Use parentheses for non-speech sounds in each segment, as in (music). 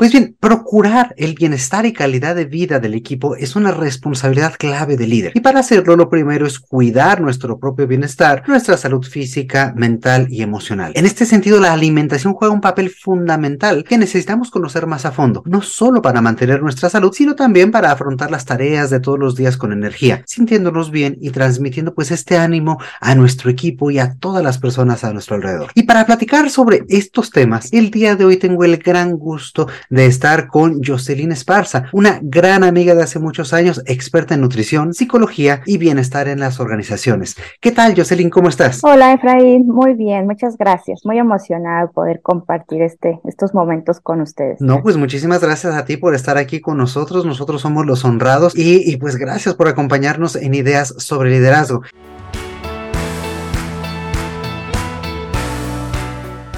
Pues bien, procurar el bienestar y calidad de vida del equipo es una responsabilidad clave del líder. Y para hacerlo, lo primero es cuidar nuestro propio bienestar, nuestra salud física, mental y emocional. En este sentido, la alimentación juega un papel fundamental que necesitamos conocer más a fondo, no solo para mantener nuestra salud, sino también para afrontar las tareas de todos los días con energía, sintiéndonos bien y transmitiendo pues este ánimo a nuestro equipo y a todas las personas a nuestro alrededor. Y para platicar sobre estos temas, el día de hoy tengo el gran gusto de estar con Jocelyn Esparza, una gran amiga de hace muchos años, experta en nutrición, psicología y bienestar en las organizaciones. ¿Qué tal, Jocelyn? ¿Cómo estás? Hola, Efraín. Muy bien, muchas gracias. Muy emocionada de poder compartir este, estos momentos con ustedes. No, pues muchísimas gracias a ti por estar aquí con nosotros. Nosotros somos los honrados y, y pues gracias por acompañarnos en ideas sobre liderazgo.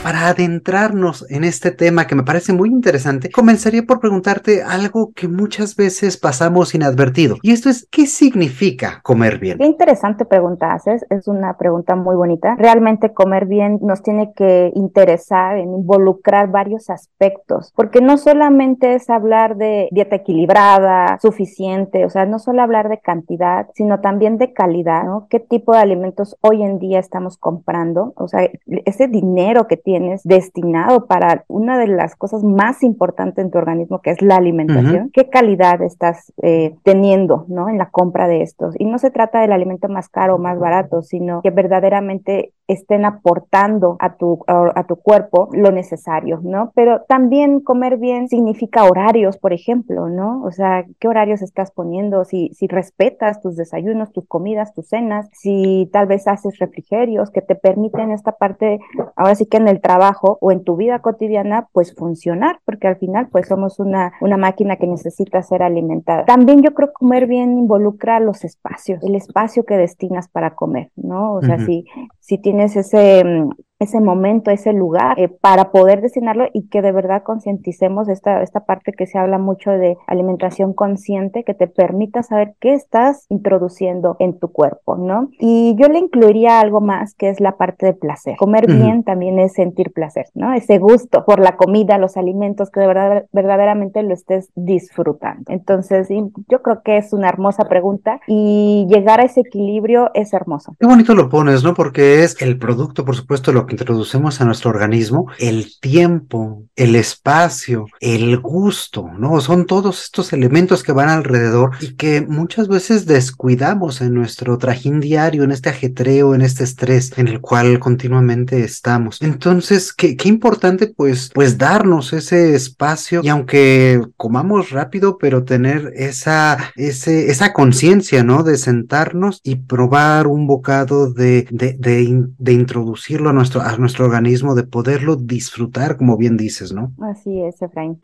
Para adentrarnos en este tema que me parece muy interesante, comenzaría por preguntarte algo que muchas veces pasamos inadvertido. Y esto es, ¿qué significa comer bien? Qué interesante pregunta haces. Es una pregunta muy bonita. Realmente comer bien nos tiene que interesar en involucrar varios aspectos, porque no solamente es hablar de dieta equilibrada, suficiente, o sea, no solo hablar de cantidad, sino también de calidad, ¿no? ¿Qué tipo de alimentos hoy en día estamos comprando? O sea, ese dinero que tiene tienes destinado para una de las cosas más importantes en tu organismo, que es la alimentación, qué calidad estás eh, teniendo, ¿no? En la compra de estos. Y no se trata del alimento más caro o más barato, sino que verdaderamente estén aportando a tu, a, tu cuerpo lo necesario, ¿no? Pero también comer bien significa horarios, por ejemplo, ¿no? O sea, ¿qué horarios estás poniendo? Si, si respetas tus desayunos, tus comidas, tus cenas, si tal vez haces refrigerios que te permiten esta parte, ahora sí que en el trabajo o en tu vida cotidiana, pues funcionar, porque al final pues somos una, una máquina que necesita ser alimentada. También yo creo que comer bien involucra los espacios, el espacio que destinas para comer, ¿no? O sea, si, si tienes ese mm, ese momento, ese lugar, eh, para poder destinarlo y que de verdad concienticemos esta, esta parte que se habla mucho de alimentación consciente, que te permita saber qué estás introduciendo en tu cuerpo, ¿no? Y yo le incluiría algo más que es la parte de placer. Comer bien también es sentir placer, ¿no? Ese gusto por la comida, los alimentos, que de verdad, verdaderamente lo estés disfrutando. Entonces, yo creo que es una hermosa pregunta y llegar a ese equilibrio es hermoso. Qué bonito lo pones, ¿no? Porque es el producto, por supuesto, lo que introducimos a nuestro organismo, el tiempo, el espacio, el gusto, ¿no? Son todos estos elementos que van alrededor y que muchas veces descuidamos en nuestro trajín diario, en este ajetreo, en este estrés en el cual continuamente estamos. Entonces, qué, importante pues, pues darnos ese espacio y aunque comamos rápido, pero tener esa, esa conciencia, ¿no? De sentarnos y probar un bocado de, de, de, de introducirlo a nuestro, a nuestro organismo, de poderlo disfrutar, como bien dices, ¿no? Así es, Efraín.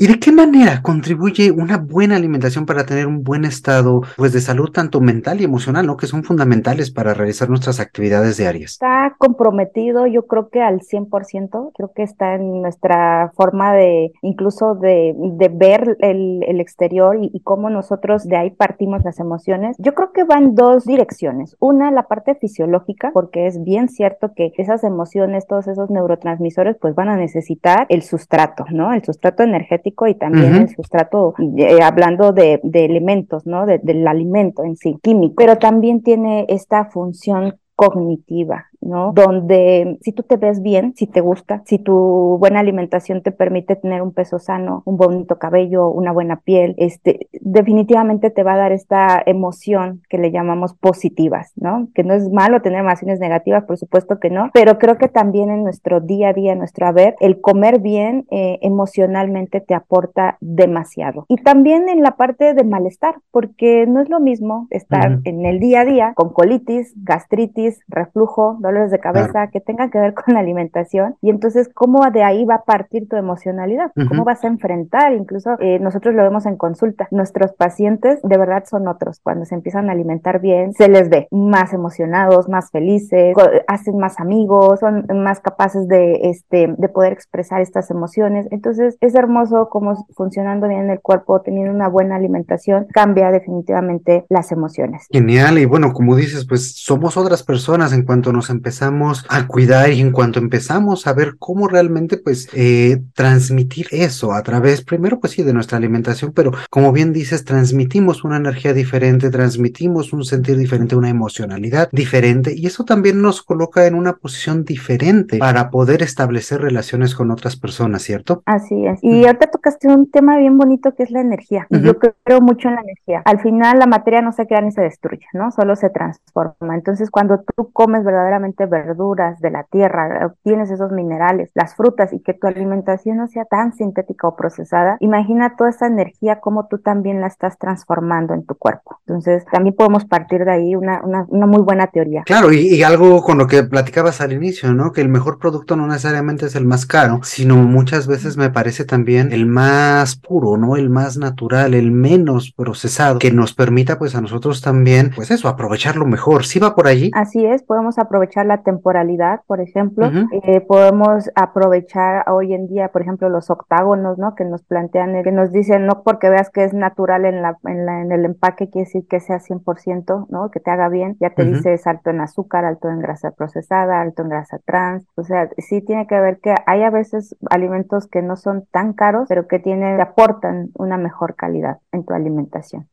¿Y de qué manera contribuye una buena alimentación para tener un buen estado pues, de salud tanto mental y emocional, ¿no? que son fundamentales para realizar nuestras actividades diarias? Está comprometido, yo creo que al 100%, creo que está en nuestra forma de incluso de, de ver el, el exterior y, y, cómo nosotros de ahí partimos las emociones. Yo creo que va en dos direcciones. Una, la parte fisiológica, porque es bien cierto que esas emociones, todos esos neurotransmisores, pues van a necesitar el sustrato, ¿no? El sustrato energético y también el sustrato, eh, hablando de, de, elementos, ¿no? De, del alimento en sí, químico, pero también tiene esta función cognitiva, ¿no? Donde si tú te ves bien, si te gusta, si tu buena alimentación te permite tener un peso sano, un bonito cabello, una buena piel, este, definitivamente te va a dar esta emoción que le llamamos positivas, ¿no? Que no es malo tener emociones negativas, por supuesto que no, pero creo que también en nuestro día a día, en nuestro haber, el comer bien eh, emocionalmente te aporta demasiado. Y también en la parte de malestar, porque no es lo mismo estar en el día a día con colitis, gastritis, reflujo, dolores de cabeza que tengan que ver con la alimentación. Y entonces cómo de ahí va a partir tu emocionalidad, cómo vas a enfrentar, incluso eh, nosotros lo vemos en consulta, nos nuestros pacientes de verdad son otros. Cuando se empiezan a alimentar bien, se les ve más emocionados, más felices, hacen más amigos, son más capaces de, este, de poder expresar estas emociones. Entonces es hermoso cómo funcionando bien el cuerpo, teniendo una buena alimentación, cambia definitivamente las emociones. Genial. Y bueno, como dices, pues somos otras personas en cuanto nos empezamos a cuidar y en cuanto empezamos a ver cómo realmente pues eh, transmitir eso a través, primero pues sí, de nuestra alimentación, pero como bien dices, transmitimos una energía diferente, transmitimos un sentir diferente, una emocionalidad diferente y eso también nos coloca en una posición diferente para poder establecer relaciones con otras personas, ¿cierto? Así es. Y ahorita tocaste un tema bien bonito que es la energía. Yo creo mucho en la energía. Al final la materia no se crea ni se destruye, ¿no? Solo se transforma. Entonces cuando tú comes verdaderamente verduras de la tierra, obtienes esos minerales, las frutas y que tu alimentación no sea tan sintética o procesada, imagina toda esa energía como tú también la estás transformando en tu cuerpo. Entonces también podemos partir de ahí una, una, una muy buena teoría. Claro, y, y, algo con lo que platicabas al inicio, ¿no? Que el mejor producto no necesariamente es el más caro, sino muchas veces me parece también el más puro, ¿no? El más natural, el menos procesado, que nos permita pues a nosotros también, pues eso, aprovecharlo mejor. ¿Sí va por allí? Así es, podemos aprovechar la temporalidad, por ejemplo, eh, podemos aprovechar hoy en día, por ejemplo, los octágonos, ¿no? Que nos plantean, eh, que nos dicen, no porque veas que es natural en, la, en, la, en el empaque, quiere decir que sea 100%, ¿no? Que te haga bien, ya te dice es alto en azúcar, alto en grasa procesada, alto en grasa trans, o sea, sí tiene que ver que hay a veces alimentos que no son tan caros, pero que tienen, que aportan una mejor calidad en tu alimentación.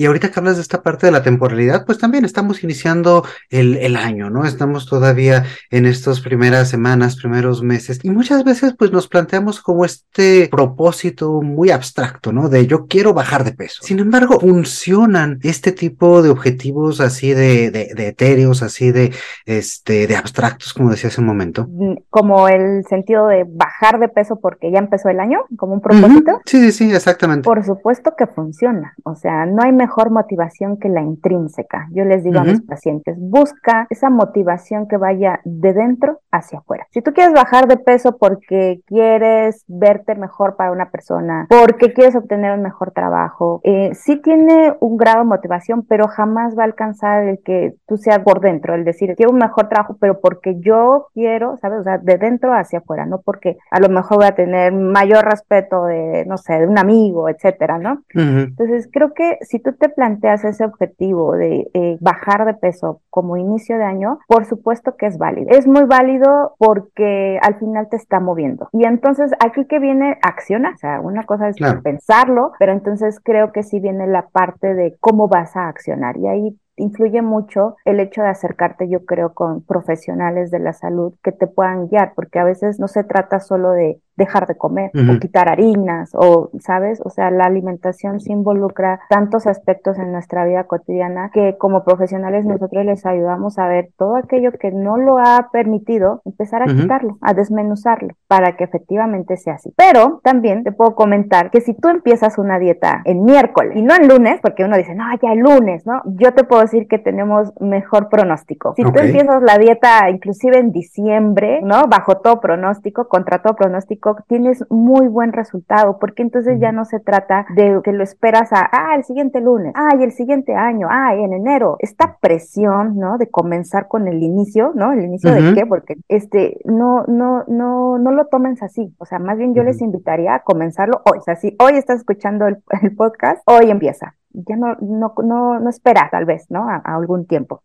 Y ahorita que hablas de esta parte de la temporalidad, pues también estamos iniciando el, el año, ¿no? Estamos todavía en estas primeras semanas, primeros meses, y muchas veces pues nos planteamos como este propósito muy abstracto, ¿no? De yo quiero bajar de peso. Sin embargo, funcionan este tipo de objetivos así de, de, de etéreos, así de, este, de abstractos, como decía hace un momento. Como el sentido de bajar de peso porque ya empezó el año, como un propósito. Uh -huh. Sí, sí, sí, exactamente. Por supuesto que funciona. O sea, no hay mejor mejor motivación que la intrínseca. Yo les digo uh -huh. a mis pacientes, busca esa motivación que vaya de dentro hacia afuera. Si tú quieres bajar de peso porque quieres verte mejor para una persona, porque quieres obtener un mejor trabajo, eh, sí tiene un grado de motivación, pero jamás va a alcanzar el que tú seas por dentro, el decir, quiero un mejor trabajo, pero porque yo quiero, ¿sabes? O sea, de dentro hacia afuera, no porque a lo mejor voy a tener mayor respeto de, no sé, de un amigo, etcétera, ¿no? Uh -huh. Entonces, creo que si tú te planteas ese objetivo de eh, bajar de peso como inicio de año, por supuesto que es válido. Es muy válido porque al final te está moviendo. Y entonces aquí que viene acciona, o sea, una cosa es claro. pensarlo, pero entonces creo que sí viene la parte de cómo vas a accionar. Y ahí influye mucho el hecho de acercarte, yo creo, con profesionales de la salud que te puedan guiar, porque a veces no se trata solo de dejar de comer uh -huh. o quitar harinas o, ¿sabes? O sea, la alimentación se involucra tantos aspectos en nuestra vida cotidiana que como profesionales nosotros les ayudamos a ver todo aquello que no lo ha permitido, empezar a uh -huh. quitarlo, a desmenuzarlo para que efectivamente sea así. Pero también te puedo comentar que si tú empiezas una dieta en miércoles y no en lunes, porque uno dice, no, ya el lunes, ¿no? Yo te puedo decir que tenemos mejor pronóstico. Si okay. tú empiezas la dieta inclusive en diciembre, ¿no? Bajo todo pronóstico, contra todo pronóstico, tienes muy buen resultado, porque entonces ya no se trata de que lo esperas a, ah, el siguiente lunes, ah, y el siguiente año, ah, en enero. Esta presión, ¿no? De comenzar con el inicio, ¿no? El inicio uh -huh. de qué, porque este, no, no, no, no lo tomes así. O sea, más bien yo uh -huh. les invitaría a comenzarlo hoy. O sea, si hoy estás escuchando el, (laughs) el podcast, hoy empieza. Ya no, no, no, no espera, tal vez, ¿no? a, a algún tiempo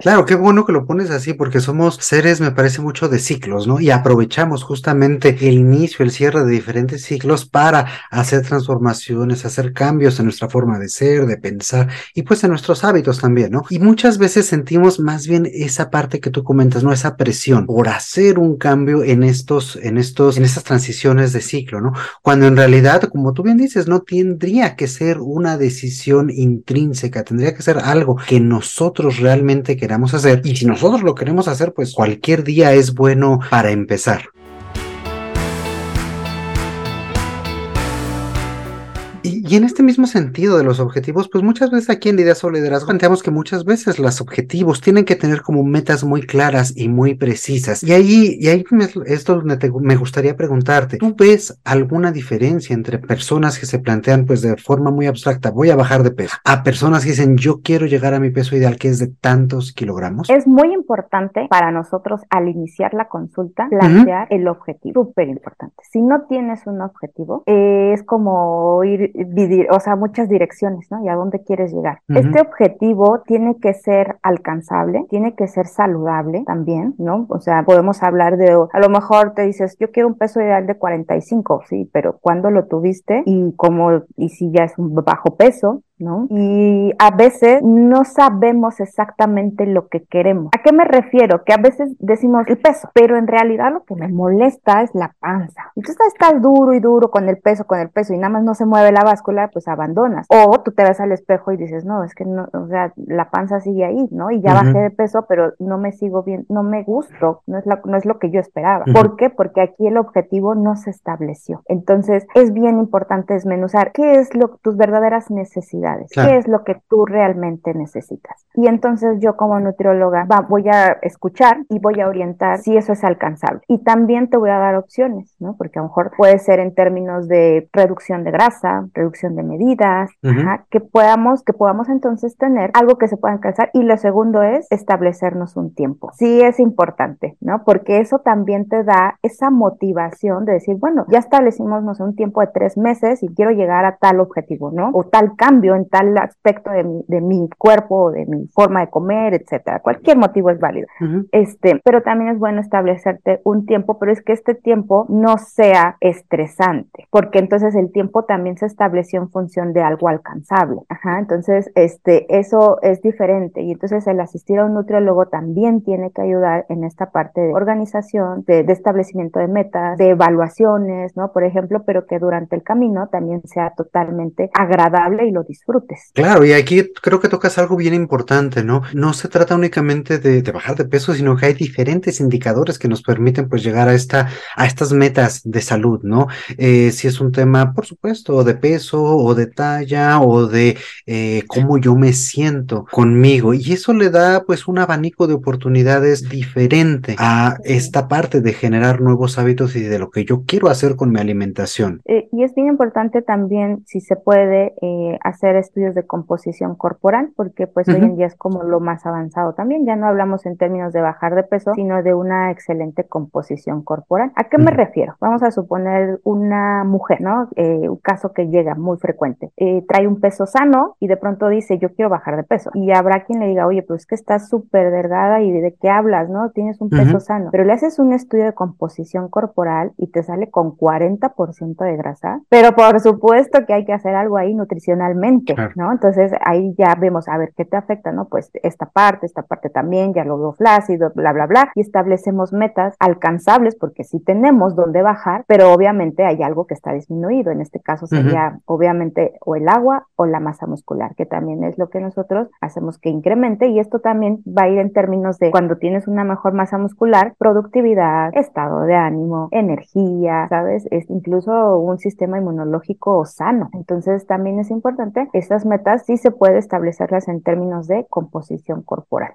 Claro, qué bueno que lo pones así, porque somos seres, me parece mucho de ciclos, ¿no? Y aprovechamos justamente el inicio, el cierre de diferentes ciclos para hacer transformaciones, hacer cambios en nuestra forma de ser, de pensar y pues en nuestros hábitos también, ¿no? Y muchas veces sentimos más bien esa parte que tú comentas, ¿no? Esa presión por hacer un cambio en estos, en estos, en estas transiciones de ciclo, ¿no? Cuando en realidad, como tú bien dices, no tendría que ser una decisión intrínseca, tendría que ser algo que nosotros realmente queramos hacer. Y si nosotros lo queremos hacer, pues cualquier día es bueno para empezar. Y, en este mismo sentido de los objetivos, pues muchas veces aquí en Ideas o Liderazgo planteamos que muchas veces los objetivos tienen que tener como metas muy claras y muy precisas. Y ahí, y ahí esto me gustaría preguntarte, ¿tú ves alguna diferencia entre personas que se plantean pues de forma muy abstracta, voy a bajar de peso, a personas que dicen, yo quiero llegar a mi peso ideal que es de tantos kilogramos? Es muy importante para nosotros al iniciar la consulta plantear el objetivo, súper importante. Si no tienes un objetivo, es como ir, o sea, muchas direcciones, ¿no? ¿Y a dónde quieres llegar? Este objetivo tiene que ser alcanzable, tiene que ser saludable también, ¿no? O sea, podemos hablar de, a lo mejor te dices, yo quiero un peso ideal de 45, sí, pero ¿cuándo lo tuviste? Y cómo, y si ya es un bajo peso, ¿no? Y a veces no sabemos exactamente lo que queremos. ¿A qué me refiero? Que a veces decimos el peso, pero en realidad lo que me molesta es la panza. Y tú estás duro y duro con el peso, con el peso y nada más no se mueve la báscula, pues abandonas. O tú te ves al espejo y dices, no, es que no, o sea, la panza sigue ahí, ¿no? Y ya bajé de peso, pero no me sigo bien, no me gusto, no es, no es lo que yo esperaba. ¿Por qué? Porque aquí el objetivo no se estableció. Entonces, es bien importante desmenuzar qué es lo tus verdaderas necesidades ¿Qué es lo que tú realmente necesitas? Y entonces yo como nutrióloga voy a escuchar y voy a orientar si eso es alcanzable. Y también te voy a dar opciones, ¿no? Porque a lo mejor puede ser en términos de reducción de grasa, reducción de medidas, que podamos, que podamos entonces tener algo que se pueda alcanzar. Y lo segundo es establecernos un tiempo. Sí es importante, ¿no? Porque eso también te da esa motivación de decir, bueno, ya establecimos, no sé, un tiempo de tres meses y quiero llegar a tal objetivo, ¿no? O tal cambio tal aspecto de mi, de mi cuerpo, de mi forma de comer, etcétera. Cualquier motivo es válido. Este, pero también es bueno establecerte un tiempo, pero es que este tiempo no sea estresante, porque entonces el tiempo también se estableció en función de algo alcanzable. Ajá, entonces, este, eso es diferente. Y entonces el asistir a un nutriólogo también tiene que ayudar en esta parte de organización, de, de establecimiento de metas, de evaluaciones, ¿no? Por ejemplo, pero que durante el camino también sea totalmente agradable y lo disfrutes Claro, y aquí creo que tocas algo bien importante, ¿no? No se trata únicamente de, bajar de peso, sino que hay diferentes indicadores que nos permiten pues llegar a esta, a estas metas de salud, ¿no? Eh, si es un tema, por supuesto, de peso o de talla o de eh, cómo yo me siento conmigo. Y eso le da pues un abanico de oportunidades diferente a esta parte de generar nuevos hábitos y de lo que yo quiero hacer con mi alimentación. Eh, y es bien importante también, si se puede, hacer estudios de composición corporal, porque pues hoy en día es como lo más avanzado también. Ya no hablamos en términos de bajar de peso, sino de una excelente composición corporal. ¿A qué me refiero? Vamos a suponer una mujer, ¿no? Eh, un caso que llega muy frecuente. Eh, trae un peso sano y de pronto dice, yo quiero bajar de peso. Y habrá quien le diga, oye, pues es que estás súper delgada y de qué hablas, ¿no? Tienes un peso sano. Pero le haces un estudio de composición corporal y te sale con 40% de grasa. Pero por supuesto que hay que hacer algo ahí nutricionalmente. ¿No? Entonces ahí ya vemos, a ver, ¿qué te afecta? ¿No? Pues esta parte, esta parte también, ya lo veo flácido, bla, bla, bla, y establecemos metas alcanzables porque sí tenemos dónde bajar, pero obviamente hay algo que está disminuido. En este caso sería obviamente o el agua o la masa muscular, que también es lo que nosotros hacemos que incremente y esto también va a ir en términos de cuando tienes una mejor masa muscular, productividad, estado de ánimo, energía, ¿sabes? Es incluso un sistema inmunológico sano. Entonces también es importante estas metas sí se puede establecerlas en términos de composición corporal.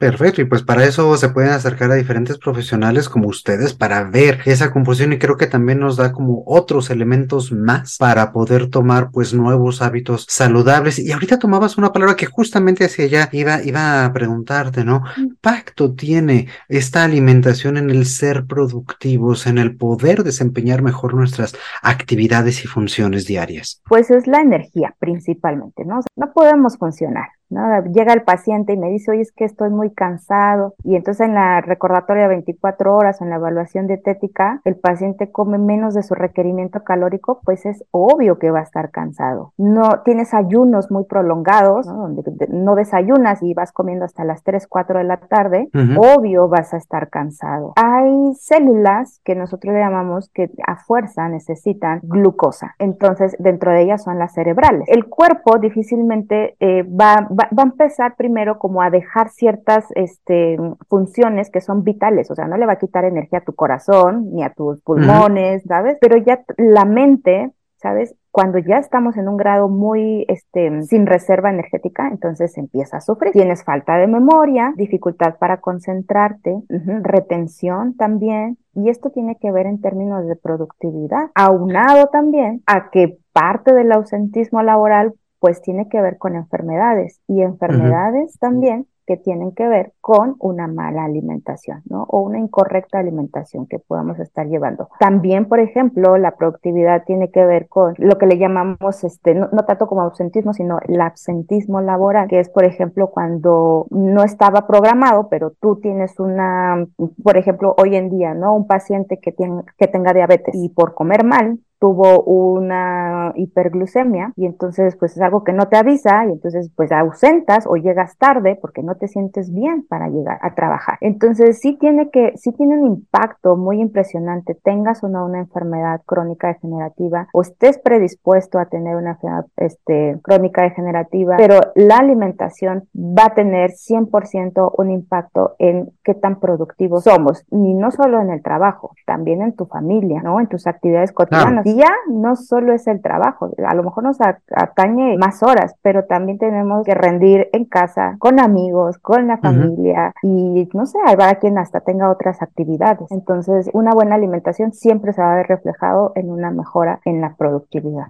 Perfecto, y pues para eso se pueden acercar a diferentes profesionales como ustedes para ver esa composición y creo que también nos da como otros elementos más para poder tomar pues nuevos hábitos saludables. Y ahorita tomabas una palabra que justamente hacia allá iba, iba a preguntarte, ¿no? ¿Qué impacto tiene esta alimentación en el ser productivos, en el poder desempeñar mejor nuestras actividades y funciones diarias? Pues es la energía principalmente, ¿no? no podemos funcionar Llega el paciente y me dice, oye, es que estoy muy cansado. Y entonces en la recordatoria de 24 horas, en la evaluación dietética, el paciente come menos de su requerimiento calórico, pues es obvio que va a estar cansado. No tienes ayunos muy prolongados, donde no desayunas y vas comiendo hasta las 3, 4 de la tarde, obvio vas a estar cansado. Hay células que nosotros le llamamos que a fuerza necesitan glucosa. Entonces, dentro de ellas son las cerebrales. El cuerpo difícilmente eh, va va, a empezar primero como a dejar ciertas este, funciones que son vitales, o sea, no le va a quitar energía a tu corazón ni a tus pulmones, ¿sabes? Pero ya la mente ¿sabes? Cuando ya estamos en un grado muy este, sin reserva energética, entonces empieza a sufrir. Tienes falta de memoria, dificultad para concentrarte, retención también, y esto tiene que ver en términos de productividad, aunado también a que parte del ausentismo laboral pues tiene que ver con enfermedades y enfermedades también que tienen que ver con una mala alimentación, ¿no? O una incorrecta alimentación que podamos estar llevando. También, por ejemplo, la productividad tiene que ver con lo que le llamamos, este, no, tanto como ausentismo, sino el absentismo laboral, que es, por ejemplo, cuando no estaba programado, pero tú tienes una, por ejemplo, hoy en día, ¿no? Un paciente que, tiene, que tenga diabetes y por comer mal, tuvo una hiperglucemia y entonces pues es algo que no te avisa y entonces pues ausentas o llegas tarde porque no te sientes bien para llegar a trabajar. Entonces sí tiene que, sí tiene un impacto muy impresionante, tengas o no una enfermedad crónica degenerativa o estés predispuesto a tener una enfermedad este, crónica degenerativa, pero la alimentación va a tener 100% un impacto en qué tan productivos somos, y no solo en el trabajo, también en tu familia, ¿no? En tus actividades cotidianas ya no solo es el trabajo, a lo mejor nos atañe más horas, pero también tenemos que rendir en casa, con amigos, con la familia y no sé, habrá quien hasta tenga otras actividades. Entonces, una buena alimentación siempre se va a ver reflejado en una mejora en la productividad.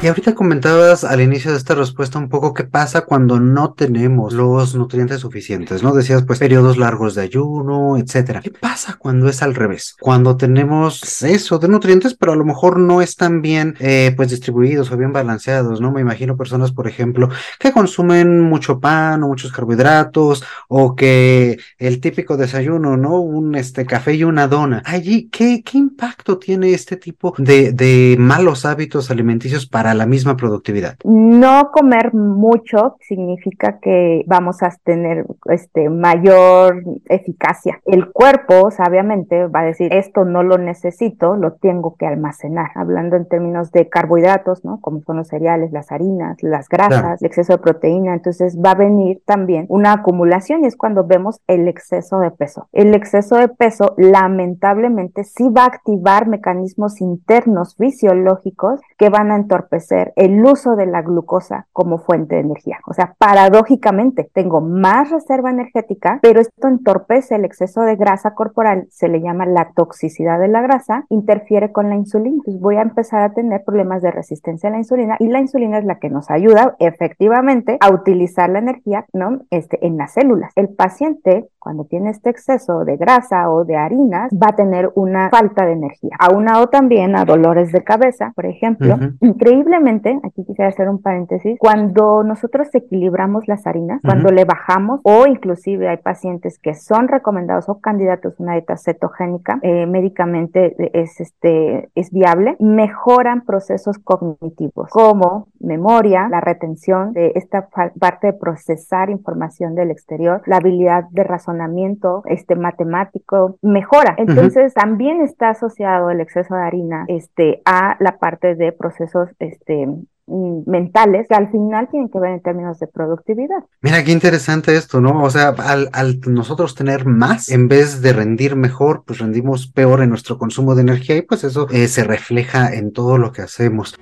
Y ahorita comentabas al inicio de esta respuesta un poco qué pasa cuando no tenemos los nutrientes suficientes, ¿no? Decías pues periodos largos de ayuno, etcétera. ¿Qué pasa cuando es al revés? Cuando tenemos exceso de nutrientes, pero a lo mejor no están bien eh, pues distribuidos o bien balanceados, ¿no? Me imagino personas, por ejemplo, que consumen mucho pan o muchos carbohidratos o que el típico desayuno, ¿no? Un este café y una dona. Allí, ¿qué, qué impacto tiene este tipo de, de malos hábitos alimenticios para la misma productividad? No comer mucho significa que vamos a tener este, mayor eficacia. El cuerpo, sabiamente, va a decir, esto no lo necesito, lo tengo que almacenar. Hablando en términos de carbohidratos, ¿no? Como son los cereales, las harinas, las grasas, el exceso de proteína. Entonces va a venir también una acumulación y es cuando vemos el exceso de peso. El exceso de peso, lamentablemente, sí va a activar mecanismos internos fisiológicos que van a entorpecer ser el uso de la glucosa como fuente de energía. O sea, paradójicamente, tengo más reserva energética, pero esto entorpece el exceso de grasa corporal, se le llama la toxicidad de la grasa, interfiere con la insulina. Entonces voy a empezar a tener problemas de resistencia a la insulina y la insulina es la que nos ayuda efectivamente a utilizar la energía ¿no? este, en las células. El paciente cuando tiene este exceso de grasa o de harinas, va a tener una falta de energía. Aunado también a dolores de cabeza, por ejemplo. Increíblemente, aquí quisiera hacer un paréntesis, cuando nosotros equilibramos las harinas, cuando le bajamos, o inclusive hay pacientes que son recomendados o candidatos a una dieta cetogénica, eh, médicamente es, este, es viable, mejoran procesos cognitivos como memoria, la retención de esta parte de procesar información del exterior, la habilidad de razón razonamiento este, matemático mejora. Entonces, también está asociado el exceso de harina este, a la parte de procesos este, mm, mentales que al final tienen que ver en términos de productividad. Mira, qué interesante esto, ¿no? O sea, al, nosotros tener más, en vez de rendir mejor, pues rendimos peor en nuestro consumo de energía y pues eso eh, se refleja en todo lo que hacemos.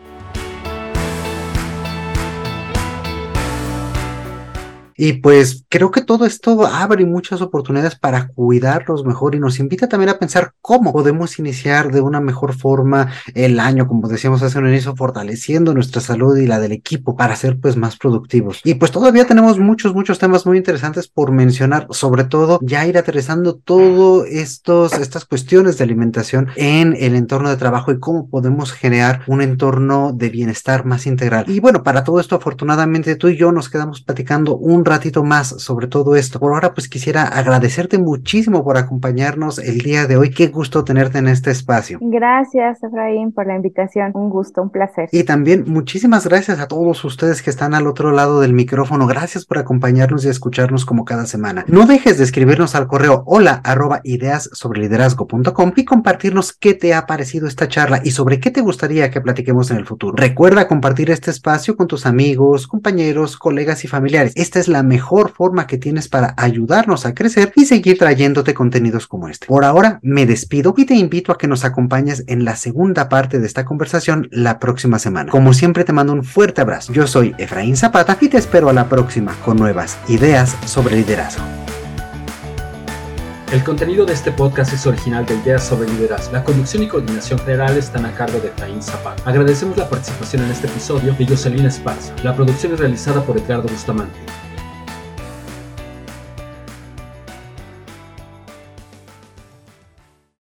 Y pues creo que todo esto abre muchas oportunidades para cuidarlos mejor y nos invita también a pensar cómo podemos iniciar de una mejor forma el año, como decíamos hace un inicio, fortaleciendo nuestra salud y la del equipo para ser pues más productivos. Y pues todavía tenemos muchos, muchos temas muy interesantes por mencionar, sobre todo ya ir aterrizando estos, estas cuestiones de alimentación en el entorno de trabajo y cómo podemos generar un entorno de bienestar más integral. Y bueno, para todo esto, afortunadamente tú y yo nos quedamos platicando un ratito más sobre todo esto. Por ahora, pues quisiera agradecerte muchísimo por acompañarnos el día de hoy. Qué gusto tenerte en este espacio. Gracias, Efraín, por la invitación. Un gusto, un placer. Y también muchísimas gracias a todos ustedes que están al otro lado del micrófono. Gracias por acompañarnos y escucharnos como cada semana. No dejes de escribirnos al correo hola arroba ideas sobre liderazgo.com y compartirnos qué te ha parecido esta charla y sobre qué te gustaría que platiquemos en el futuro. Recuerda compartir este espacio con tus amigos, compañeros, colegas y familiares. Esta es la mejor forma que tienes para ayudarnos a crecer y seguir trayéndote contenidos como este. Por ahora me despido y te invito a que nos acompañes en la segunda parte de esta conversación la próxima semana. Como siempre te mando un fuerte abrazo. Yo soy Efraín Zapata y te espero a la próxima con nuevas ideas sobre liderazgo. El contenido de este podcast es original de Ideas sobre Liderazgo. La conducción y coordinación general están a cargo de Efraín Zapata. Agradecemos la participación en este episodio de Jocelyn Esparza. La producción es realizada por Edgardo Bustamante.